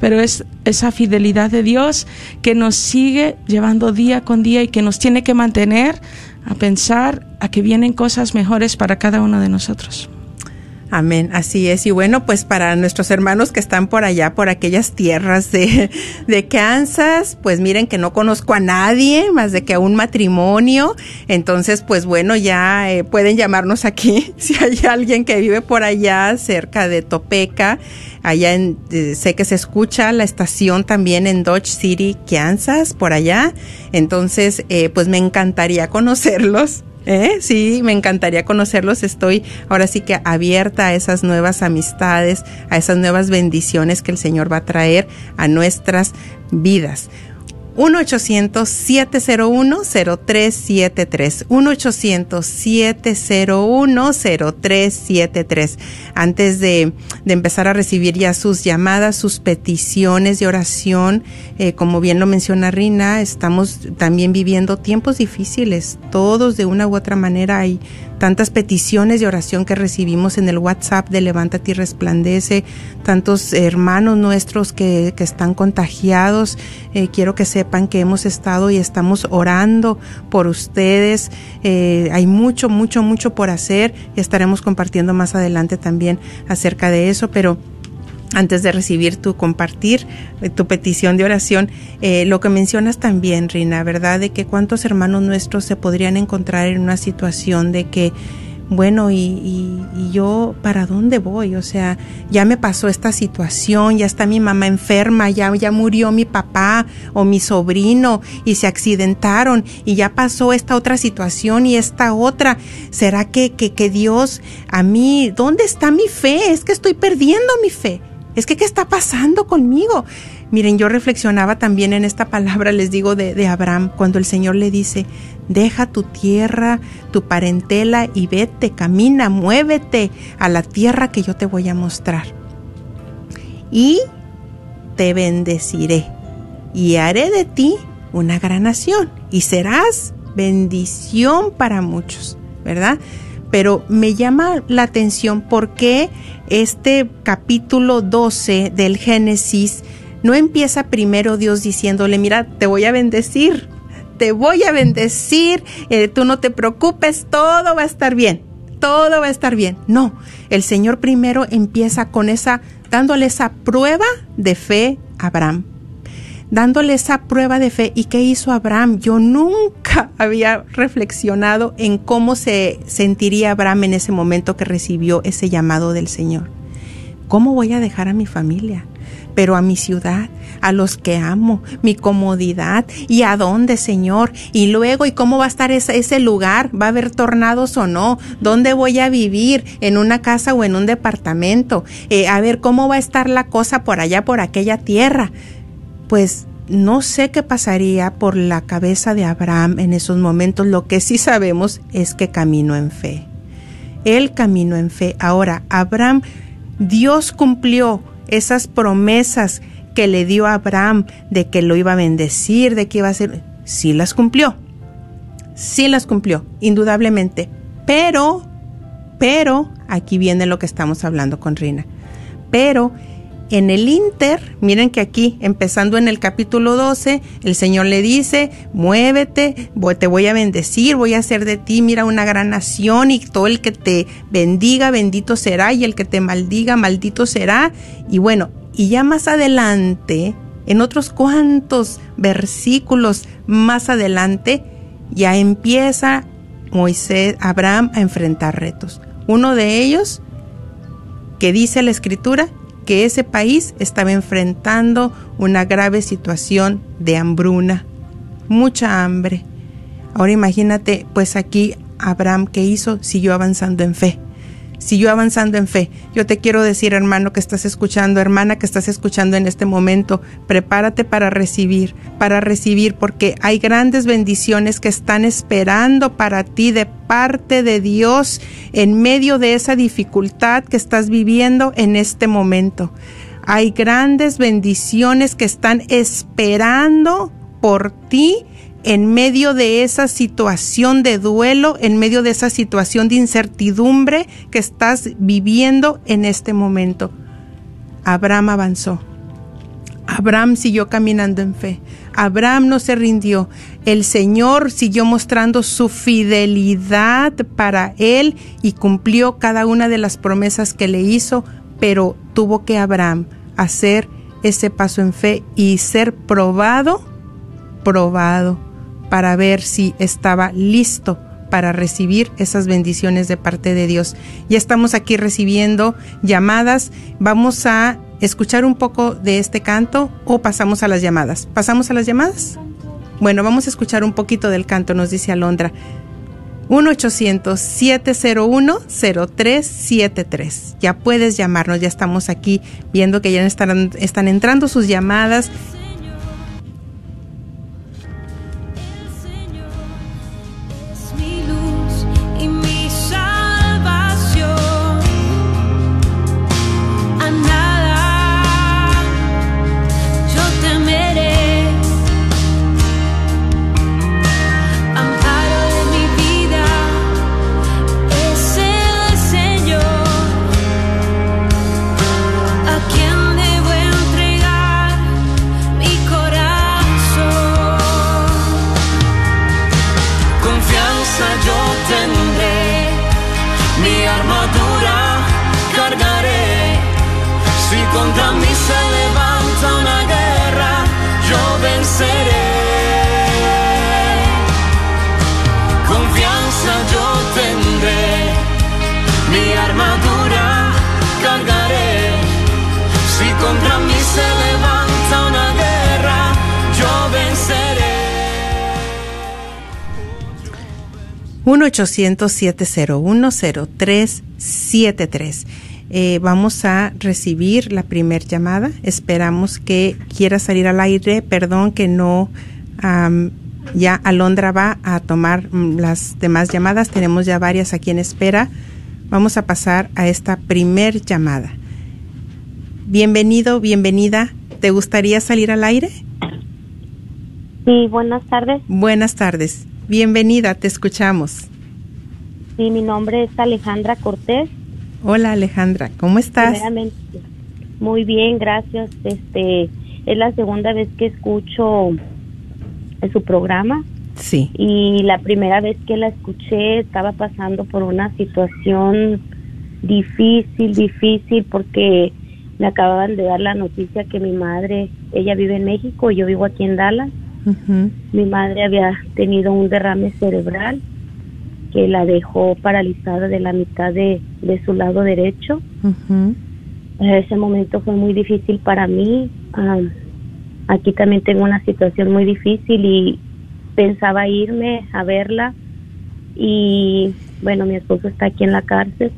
Pero es esa fidelidad de Dios que nos sigue llevando día con día y que nos tiene que mantener a pensar a que vienen cosas mejores para cada uno de nosotros. Amén, así es. Y bueno, pues para nuestros hermanos que están por allá, por aquellas tierras de, de Kansas, pues miren que no conozco a nadie más de que a un matrimonio. Entonces, pues bueno, ya eh, pueden llamarnos aquí *laughs* si hay alguien que vive por allá cerca de Topeka. Allá en, eh, sé que se escucha la estación también en Dodge City, Kansas, por allá. Entonces, eh, pues me encantaría *laughs* conocerlos. ¿Eh? Sí, me encantaría conocerlos. Estoy ahora sí que abierta a esas nuevas amistades, a esas nuevas bendiciones que el Señor va a traer a nuestras vidas. 1-800-701-0373. 1-800-701-0373. Antes de, de, empezar a recibir ya sus llamadas, sus peticiones de oración, eh, como bien lo menciona Rina, estamos también viviendo tiempos difíciles. Todos de una u otra manera hay tantas peticiones de oración que recibimos en el WhatsApp de Levántate y Resplandece, tantos hermanos nuestros que, que están contagiados. Eh, quiero que sepan que hemos estado y estamos orando por ustedes. Eh, hay mucho, mucho, mucho por hacer y estaremos compartiendo más adelante también acerca de eso, pero antes de recibir tu compartir, eh, tu petición de oración, eh, lo que mencionas también, Rina, ¿verdad? De que cuántos hermanos nuestros se podrían encontrar en una situación de que, bueno, y, y, y, yo, ¿para dónde voy? O sea, ya me pasó esta situación, ya está mi mamá enferma, ya, ya murió mi papá o mi sobrino y se accidentaron y ya pasó esta otra situación y esta otra. ¿Será que, que, que Dios a mí, ¿dónde está mi fe? Es que estoy perdiendo mi fe. Es que, ¿qué está pasando conmigo? Miren, yo reflexionaba también en esta palabra, les digo, de, Abraham, cuando el Señor le dice, deja tu tierra, tu parentela y vete, camina, muévete a la tierra que yo te voy a mostrar. Y te bendeciré. y haré de ti una gran nación y serás bendición para muchos, ¿verdad? Pero me llama la atención porque este capítulo 12 del Génesis no empieza primero Dios diciéndole, mira, te voy a bendecir, te voy a bendecir, eh, tú no te preocupes, todo va a estar bien, todo va a estar bien. No, el Señor primero empieza con esa, dándole esa prueba de fe a Abraham dándole esa prueba de fe. ¿Y qué hizo Abraham? Yo nunca *laughs* había reflexionado en cómo se sentiría Abraham en ese momento que recibió ese llamado del Señor. ¿Cómo voy a dejar a mi familia? Pero a mi ciudad, a los que amo, mi comodidad, y a dónde, Señor, y luego, ¿y cómo va a estar ese, ese lugar? ¿Va a haber tornados o no? ¿Dónde voy a vivir? ¿En una casa o en un departamento? Eh, a ver, ¿cómo va a estar la cosa por allá, por aquella tierra? Pues no sé qué pasaría por la cabeza de Abraham en esos momentos. Lo que sí sabemos es que caminó en fe. Él caminó en fe. Ahora, Abraham, Dios cumplió esas promesas que le dio a Abraham de que lo iba a bendecir, de que iba a ser... Sí las cumplió. Sí las cumplió, indudablemente. Pero, pero, aquí viene lo que estamos hablando con Rina. Pero en el Inter, miren que aquí, empezando en el capítulo 12, el Señor le dice, muévete, te voy a bendecir, voy a hacer de ti, mira, una gran nación y todo el que te bendiga, bendito será, y el que te maldiga, maldito será. Y bueno, y ya más adelante, en otros cuantos versículos más adelante, ya empieza Moisés, Abraham a enfrentar retos. Uno de ellos, que dice la escritura, que ese país estaba enfrentando una grave situación de hambruna, mucha hambre. Ahora imagínate, pues aquí Abraham que hizo, siguió avanzando en fe siguió avanzando en fe. Yo te quiero decir, hermano, que estás escuchando, hermana, que estás escuchando en este momento, prepárate para recibir, para recibir, porque hay grandes bendiciones que están esperando para ti de parte de Dios en medio de esa dificultad que estás viviendo en este momento. Hay grandes bendiciones que están esperando por ti en medio de esa situación de duelo, en medio de esa situación de incertidumbre que estás viviendo en este momento. Abraham avanzó. Abraham siguió caminando en fe. Abraham no se rindió. El Señor siguió mostrando su fidelidad para él y cumplió cada una de las promesas que le hizo, pero tuvo que Abraham hacer ese paso en fe y ser probado, probado para ver si estaba listo para recibir esas bendiciones de parte de Dios. Ya estamos aquí recibiendo llamadas. Vamos a escuchar un poco de este canto o pasamos a las llamadas. ¿Pasamos a las llamadas? Bueno, vamos a escuchar un poquito del canto, nos dice Alondra. 1-800-701-0373. Ya puedes llamarnos, ya estamos aquí viendo que ya están, están entrando sus llamadas. 1-800-701-0373. Eh, vamos a recibir la primer llamada. Esperamos que quiera salir al aire. Perdón que no. ya Alondra va a tomar mm, las demás llamadas. Tenemos ya varias aquí en espera. Vamos a pasar a esta primer llamada. Bienvenido, bienvenida. ¿Te gustaría salir al aire? Sí, buenas tardes. Buenas tardes. Bienvenida, te escuchamos. Sí, mi nombre es Alejandra Cortés. Hola Alejandra, ¿cómo estás? Muy bien, gracias. Este, es la segunda vez que escucho su programa Sí. y la primera vez que la escuché estaba pasando por una situación difícil, difícil porque me acababan de dar la noticia que mi madre, ella vive en México, yo vivo aquí en Dallas. Mi madre había tenido un derrame cerebral que la dejó paralizada de la mitad de, de su lado derecho. Ese momento fue muy difícil para mí. Aquí también tengo una situación muy difícil y pensaba irme a verla. Y bueno, mi esposo está aquí en la cárcel.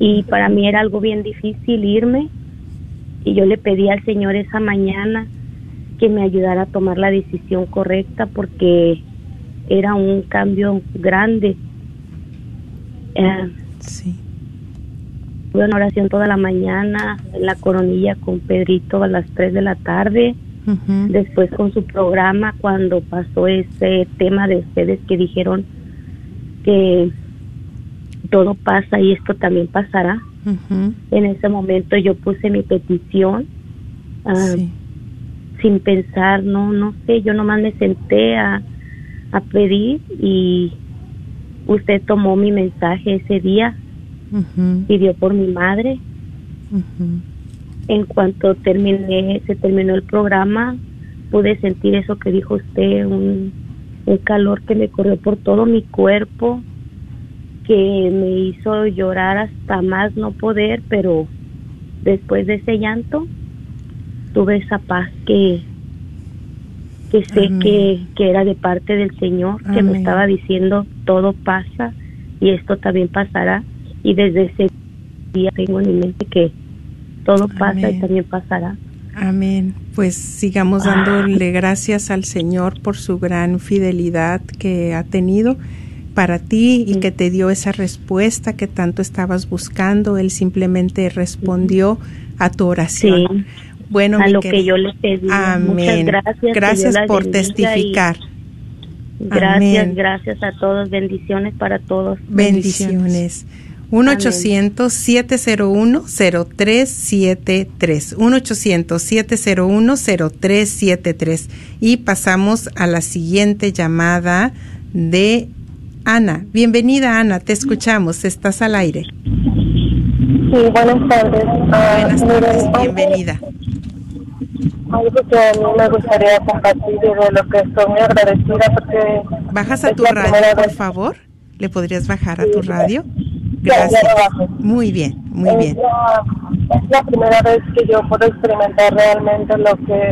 Y para mí era algo bien difícil irme. Y yo le pedí al Señor esa mañana que me ayudara a tomar la decisión correcta porque era un cambio grande. Eh, Sí. Tuve una oración toda la mañana en la coronilla con Pedrito a las 3 de la tarde. Después con su programa cuando pasó ese tema de ustedes que dijeron que todo pasa y esto también pasará. En ese momento yo puse mi petición ah, Sí. Sin pensar, no, no sé, yo nomás me senté a, a pedir y usted tomó mi mensaje ese día, pidió por mi madre. En cuanto terminé, se terminó el programa, pude sentir eso que dijo usted, un, un calor que me corrió por todo mi cuerpo, que me hizo llorar hasta más no poder, pero después de ese llanto tuve esa paz que que sé que, que era de parte del Señor, que me estaba diciendo todo pasa y esto también pasará y desde ese día tengo en mi mente que todo pasa y también pasará. Amén. Pues sigamos dándole gracias al Señor por su gran fidelidad que ha tenido para ti y que te dio esa respuesta que tanto estabas buscando. Él simplemente respondió a tu oración. Sí. Bueno, a lo que querida- yo le pedí. Amén. Muchas gracias. que Gracias por testificar. Gracias, Amén. gracias a todos. Bendiciones para todos. Bendiciones. 1-800-701-0373. 1-800-701-0373. Y pasamos a la siguiente llamada de Ana. Bienvenida, Ana. Te escuchamos. Estás al aire. Sí, buenas tardes. Ah, Buenas miren, tardes. algo- Bienvenida. Algo que a mí me gustaría compartir y de lo que estoy muy agradecida porque... ¿Bajas a tu radio, por favor? ¿Le podrías bajar a tu radio? Ya, ya Gracias. lo bajo. Muy bien, muy es bien. La, es la primera vez que yo puedo experimentar realmente lo que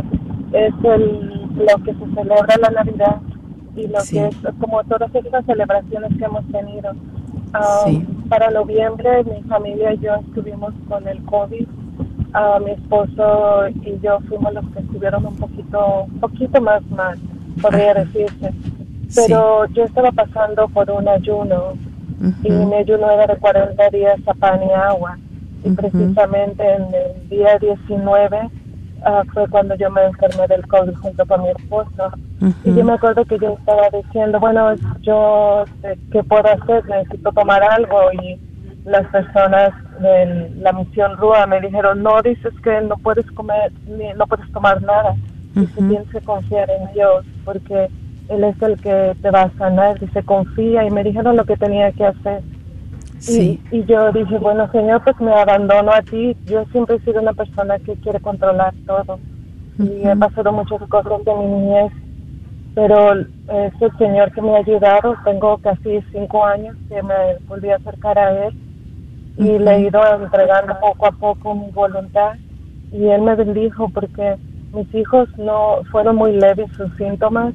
es el, lo que se celebra la Navidad y lo Sí. que es como todas estas celebraciones que hemos tenido. Ah, Sí. Para noviembre mi familia y yo estuvimos con el COVID. Ah, mi esposo y yo fuimos los que estuvieron un poquito, poquito más mal, podría Ajá. decirse. Pero yo estaba pasando por un ayuno y Ujú. mi ayuno era de 40 días a pan y agua. Y Ujú. precisamente en el día 19 ah, fue cuando yo me enfermé del COVID junto con mi esposo. Y yo me acuerdo que yo estaba diciendo, bueno, yo, eh, ¿qué puedo hacer? Necesito tomar algo. Y las personas de la misión RUA me dijeron, no, dices que no puedes comer, ni, no puedes tomar nada. Dice, Ujú. tienes que confiar en Dios, porque Él es el que te va a sanar. Dice, confía. Y me dijeron lo que tenía que hacer. Sí. Y, y yo dije, bueno, Señor, pues me abandono a ti. Yo siempre he sido una persona que quiere controlar todo. Y he pasado muchas cosas de mi niñez. Pero es el Señor que me ha ayudado. Tengo casi cinco años que me volví a acercar a Él. Y le he ido entregando poco a poco mi voluntad. Y Él me bendijo porque mis hijos no fueron muy leves sus síntomas.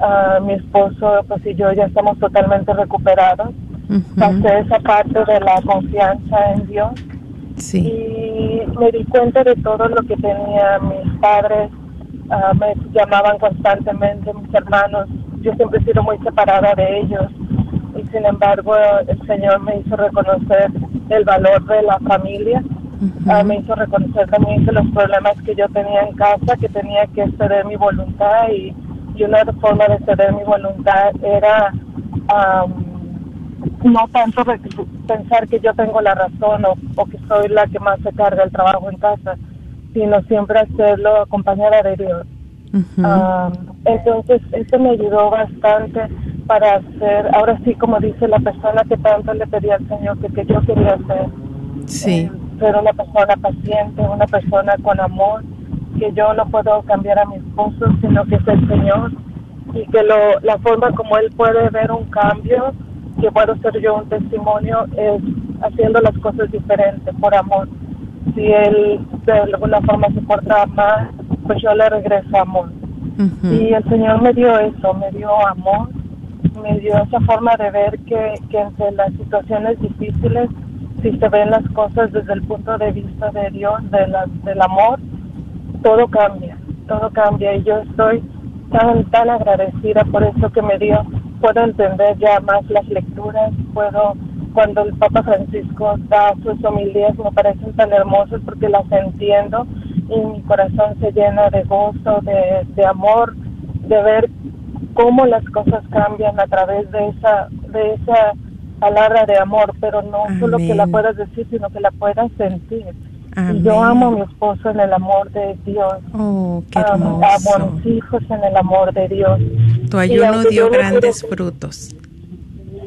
Ah, mi esposo pues y yo ya estamos totalmente recuperados pasé esa parte de la confianza en Dios Sí. y me di cuenta de todo lo que tenía mis padres, ah, me llamaban constantemente mis hermanos, yo siempre he sido muy separada de ellos y sin embargo el Señor me hizo reconocer el valor de la familia. Ah, me hizo reconocer también que los problemas que yo tenía en casa, que tenía que ceder mi voluntad y y una forma de ceder mi voluntad era am, no tanto pensar que yo tengo la razón o, o que soy la que más se carga el trabajo en casa, sino siempre hacerlo acompañada de Dios. Ah, entonces, eso me ayudó bastante para ser, ahora sí, como dice la persona que tanto le pedía al Señor que, que yo quería ser, Sí. ser una persona paciente, una persona con amor, que yo no puedo cambiar a mi esposo, sino que es el Señor, y que lo, la forma como Él puede ver un cambio, que puedo ser yo un testimonio, es haciendo las cosas diferentes, por amor. Si Él de alguna forma se porta mal, pues yo le regreso amor. Y el Señor me dio eso, me dio amor, me dio esa forma de ver que, que entre las situaciones difíciles, si se ven las cosas desde el punto de vista de Dios, de la, del amor, todo cambia, todo cambia. Y yo estoy tan, tan agradecida por eso que me dio. Puedo entender ya más las lecturas, puedo, cuando el Papa Francisco da sus homilías, me parecen tan hermosas porque las entiendo y mi corazón se llena de gozo, de, de amor, de ver cómo las cosas cambian a través de esa, de esa palabra de amor, pero no solo que la Amén. puedas decir, sino que la puedas sentir. Y Amén. yo amo a mi esposo en el amor de Dios. Oh, qué Amo, amo a hermoso. mis hijos en el amor de Dios. Tu Y ayuno dio grandes pude- frutos.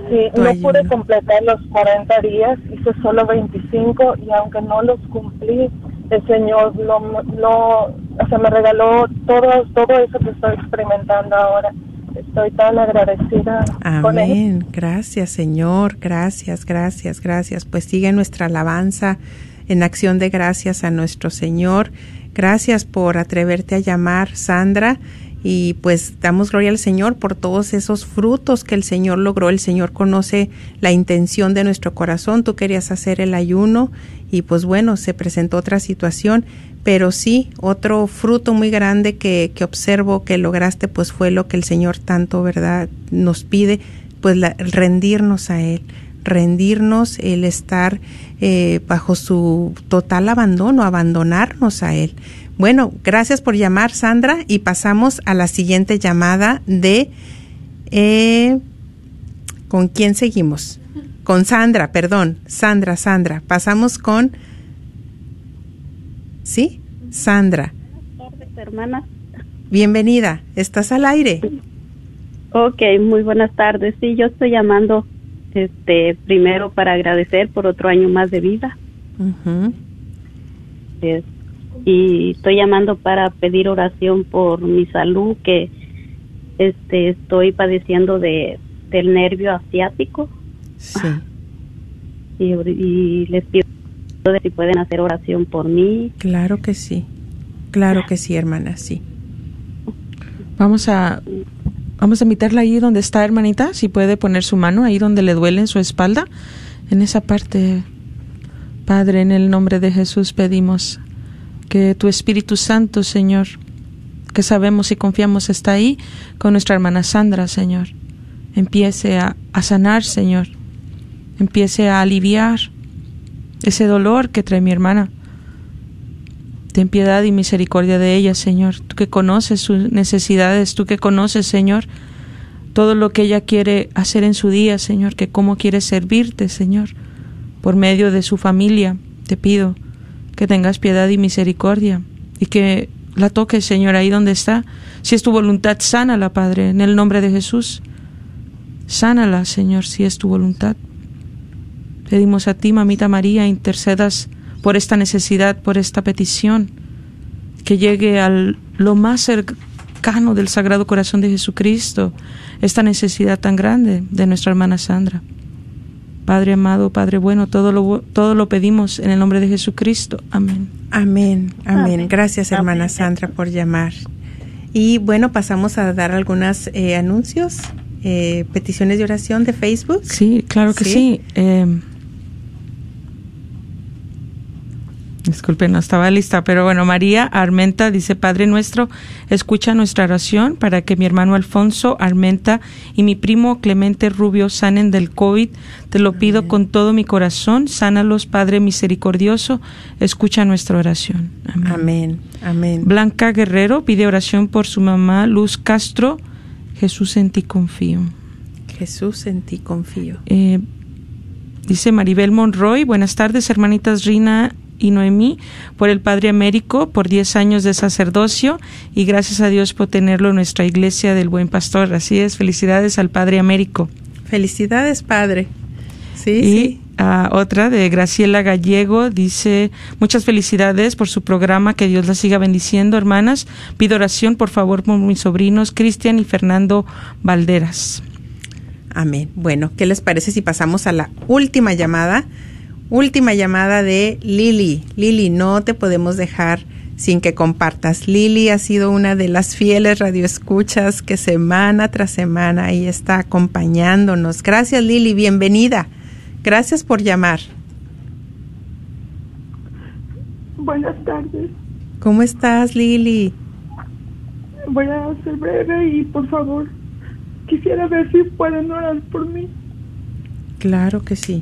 Sí, Tu no ayuno. pude completar los 40 días, hice solo 25 y aunque no los cumplí, el Señor no, no, o sea, me regaló todo, todo eso que estoy experimentando ahora. Estoy tan agradecida con Él. Amén. Gracias, Señor. Gracias, gracias, gracias. Pues sigue nuestra alabanza en acción de gracias a nuestro Señor. Gracias por atreverte a llamar, Sandra. Y pues damos gloria al Señor por todos esos frutos que el Señor logró. El Señor conoce la intención de nuestro corazón. Tú querías hacer el ayuno y pues bueno, se presentó otra situación. Pero sí, otro fruto muy grande que, que observo que lograste, pues fue lo que el Señor tanto, ¿verdad?, nos pide, pues la- rendirnos a Él, rendirnos, el estar eh, bajo su total abandono, abandonarnos a Él. Bueno, gracias por llamar, Sandra, y pasamos a la siguiente llamada de... eh, ¿Con quién seguimos? Con Sandra, perdón, Sandra, Sandra. Pasamos con... ¿Sí? Sandra. hermana. Bienvenida, estás al aire. Ok, muy buenas tardes. Sí, yo estoy llamando este primero para agradecer por otro año más de vida. Y estoy llamando para pedir oración por mi salud que este estoy padeciendo de del nervio asiático Sí. y, y les pido si pueden hacer oración por mí. Claro que sí. Claro que sí, hermana, sí. Vamos a vamos a invitarla ahí donde está, hermanita, si puede poner su mano ahí donde le duele en su espalda, en esa parte. Padre, en el nombre de Jesús pedimos que tu Espíritu Santo, Señor, que sabemos y confiamos está ahí con nuestra hermana Sandra, Señor, empiece a, a sanar, Señor, empiece a aliviar ese dolor que trae mi hermana. Ten piedad y misericordia de ella, Señor. Tú que conoces sus necesidades, tú que conoces, Señor, todo lo que ella quiere hacer en su día, Señor, que cómo quiere servirte, Señor, por medio de su familia. Te pido que tengas piedad y misericordia y que la toques, Señor, ahí donde está. Si es tu voluntad, sánala, Padre, en el nombre de Jesús. Sánala, Señor, si es tu voluntad. Pedimos a ti, mamita María, intercedas por esta necesidad, por esta petición, que llegue al lo más cercano del Sagrado Corazón de Jesucristo, esta necesidad tan grande de nuestra hermana Sandra. Padre amado, Padre bueno, todo lo, todo lo pedimos en el nombre de Jesucristo. Amén. Amén, amén. Gracias, hermana Sandra, por llamar. Y bueno, pasamos a dar algunos eh, anuncios, eh, peticiones de oración de Facebook. Sí, claro que sí. Eh, Disculpen, no estaba lista, pero bueno, María Armenta dice, Padre nuestro, escucha nuestra oración para que mi hermano Alfonso Armenta y mi primo Clemente Rubio sanen del COVID. Te lo pido con todo mi corazón, sánalos, Padre misericordioso, escucha nuestra oración. Amén. Amén. Amén. Blanca Guerrero pide oración por su mamá Luz Castro. Jesús en ti confío. Jesús, en ti confío. Eh, dice Maribel Monroy, buenas tardes, hermanitas Rina y Noemí, por el Padre Américo, por 10 años de sacerdocio y gracias a Dios por tenerlo en nuestra iglesia del Buen Pastor. Así es, felicidades al Padre Américo. Felicidades, Padre. Sí, y sí. otra de Graciela Gallego dice, muchas felicidades por su programa, que Dios la siga bendiciendo, hermanas. Pido oración, por favor, por mis sobrinos Cristian y Fernando Valderas. Amén. Bueno, ¿qué les parece si pasamos a la última llamada? Última llamada de Lili. Lili, no te podemos dejar sin que compartas. Lili ha sido una de las fieles radioescuchas que semana tras semana ahí está acompañándonos. Gracias Lili, bienvenida. Gracias por llamar. Buenas tardes. ¿Cómo estás Lili? Voy a ser breve y por favor quisiera ver si pueden orar por mí. Claro que sí.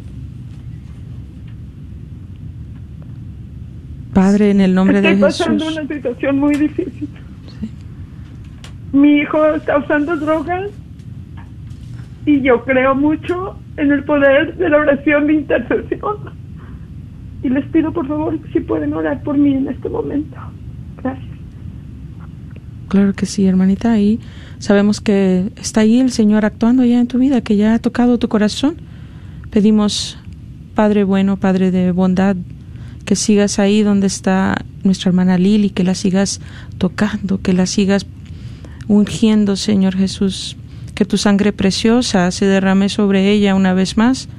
Padre, en el nombre Estoy de pasando Jesús. una situación muy difícil. Mi hijo está usando drogas y yo creo mucho en el poder de la oración de intercesión. Y les pido por favor si pueden orar por mí en este momento. Gracias. Claro que sí, hermanita. Ahí sabemos que está ahí el Señor actuando ya en tu vida, que ya ha tocado tu corazón. Pedimos, Padre bueno, Padre de bondad, que sigas ahí donde está nuestra hermana Lili, que la sigas tocando, que la sigas ungiendo, Señor Jesús, que tu sangre preciosa se derrame sobre ella una vez más,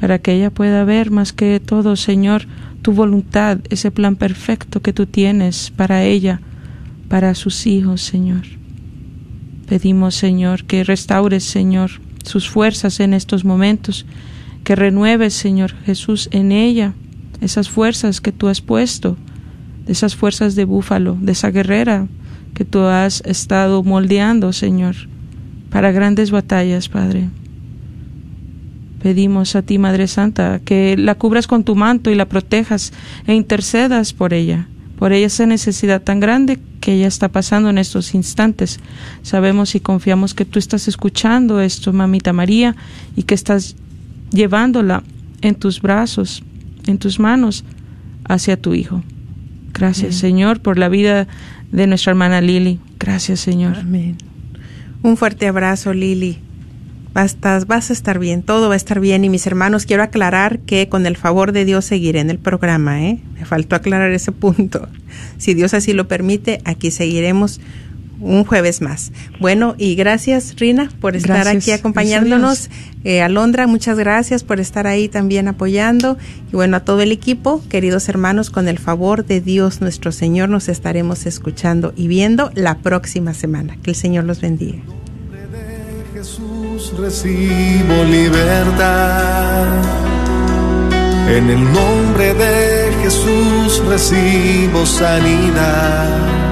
para que ella pueda ver más que todo, Señor, tu voluntad, ese plan perfecto que tú tienes para ella, para sus hijos, Señor. Pedimos, Señor, que restaures, Señor, sus fuerzas en estos momentos, que renueves, Señor Jesús, en ella esas fuerzas que tú has puesto, esas fuerzas de búfalo, de esa guerrera que tú has estado moldeando, Señor, para grandes batallas, Padre. Pedimos a ti, Madre Santa, que la cubras con tu manto y la protejas e intercedas por ella, por ella esa necesidad tan grande que ella está pasando en estos instantes. Sabemos y confiamos que tú estás escuchando esto, Mamita María, y que estás llevándola en tus brazos, en tus manos, hacia tu Hijo. Gracias, Amén. Señor, por la vida de nuestra hermana Lili. Gracias, Señor. Amén. Un fuerte abrazo, Lili. Vas, estás- vas a estar bien, todo va a estar bien. Y mis hermanos, quiero aclarar que con el favor de Dios seguiré en el programa, ¿eh? Me faltó aclarar ese punto. Si Dios así lo permite, aquí seguiremos un jueves más. Bueno, y gracias, Rina, por estar Gracias. aquí acompañándonos. Eh, Alondra, muchas gracias por estar ahí también apoyando. Y bueno, a todo el equipo, queridos hermanos, con el favor de Dios nuestro Señor, nos estaremos escuchando y viendo la próxima semana. Que el Señor los bendiga. Jesús recibo libertad. En el nombre de Jesús recibo sanidad.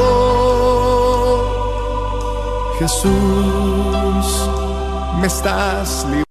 Jesús, me estás librando.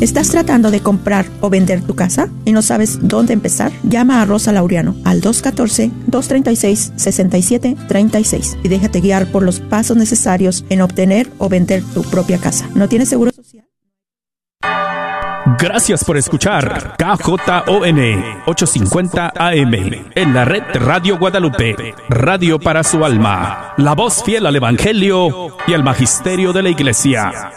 ¿Estás tratando de comprar o vender tu casa y no sabes dónde empezar? Llama a Rosa Laureano al 214-236-6736 y déjate guiar por los pasos necesarios en obtener o vender tu propia casa. ¿No tienes seguro social? Gracias por escuchar KJON 850 AM en la red Radio Guadalupe, radio para su alma, la voz fiel al Evangelio y al Magisterio de la Iglesia.